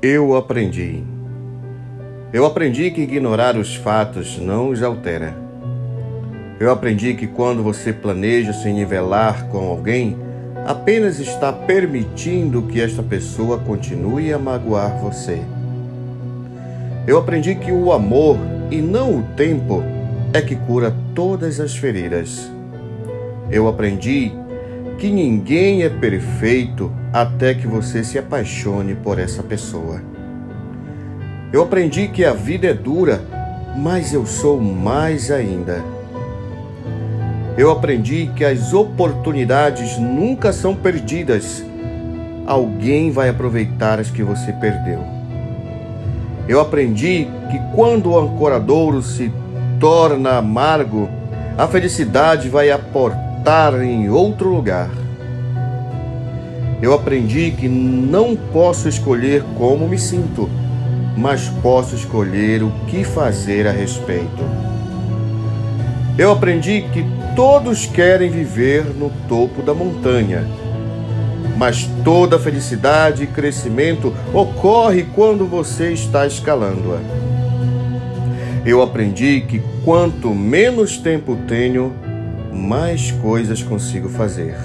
Eu aprendi. Eu aprendi que ignorar os fatos não os altera. Eu aprendi que quando você planeja se nivelar com alguém, apenas está permitindo que esta pessoa continue a magoar você. Eu aprendi que o amor e não o tempo é que cura todas as feridas. Eu aprendi que ninguém é perfeito até que você se apaixone por essa pessoa. Eu aprendi que a vida é dura, mas eu sou mais ainda. Eu aprendi que as oportunidades nunca são perdidas. Alguém vai aproveitar as que você perdeu. Eu aprendi que quando o ancoradouro se torna amargo, a felicidade vai aportar estar em outro lugar. Eu aprendi que não posso escolher como me sinto, mas posso escolher o que fazer a respeito. Eu aprendi que todos querem viver no topo da montanha, mas toda felicidade e crescimento ocorre quando você está escalando-a. Eu aprendi que quanto menos tempo tenho, mais coisas consigo fazer.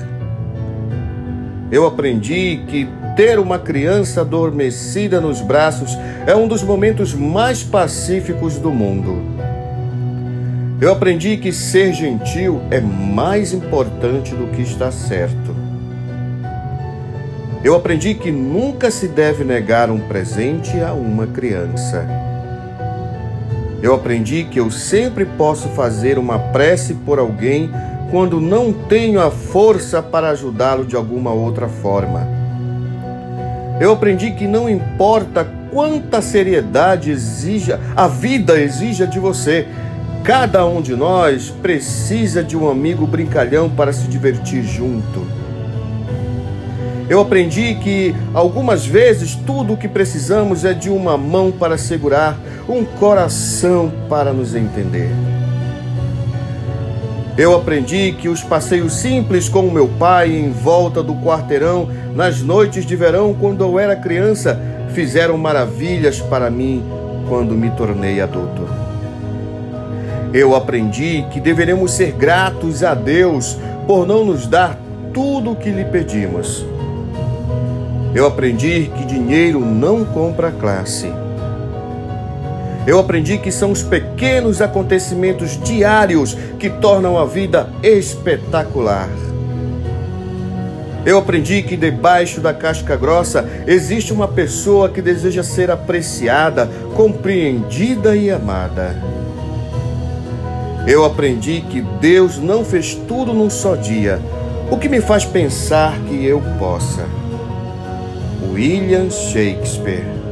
Eu aprendi que ter uma criança adormecida nos braços é um dos momentos mais pacíficos do mundo. Eu aprendi que ser gentil é mais importante do que estar certo. Eu aprendi que nunca se deve negar um presente a uma criança. Eu aprendi que eu sempre posso fazer uma prece por alguém quando não tenho a força para ajudá-lo de alguma outra forma. Eu aprendi que não importa quanta seriedade exija a vida exija de você, cada um de nós precisa de um amigo brincalhão para se divertir junto. Eu aprendi que algumas vezes tudo o que precisamos é de uma mão para segurar, um coração para nos entender. Eu aprendi que os passeios simples com meu pai em volta do quarteirão nas noites de verão quando eu era criança fizeram maravilhas para mim quando me tornei adulto. Eu aprendi que deveremos ser gratos a Deus por não nos dar tudo o que lhe pedimos eu aprendi que dinheiro não compra classe. Eu aprendi que são os pequenos acontecimentos diários que tornam a vida espetacular. Eu aprendi que debaixo da casca grossa existe uma pessoa que deseja ser apreciada, compreendida e amada. Eu aprendi que Deus não fez tudo num só dia, o que me faz pensar que eu possa. William Shakespeare.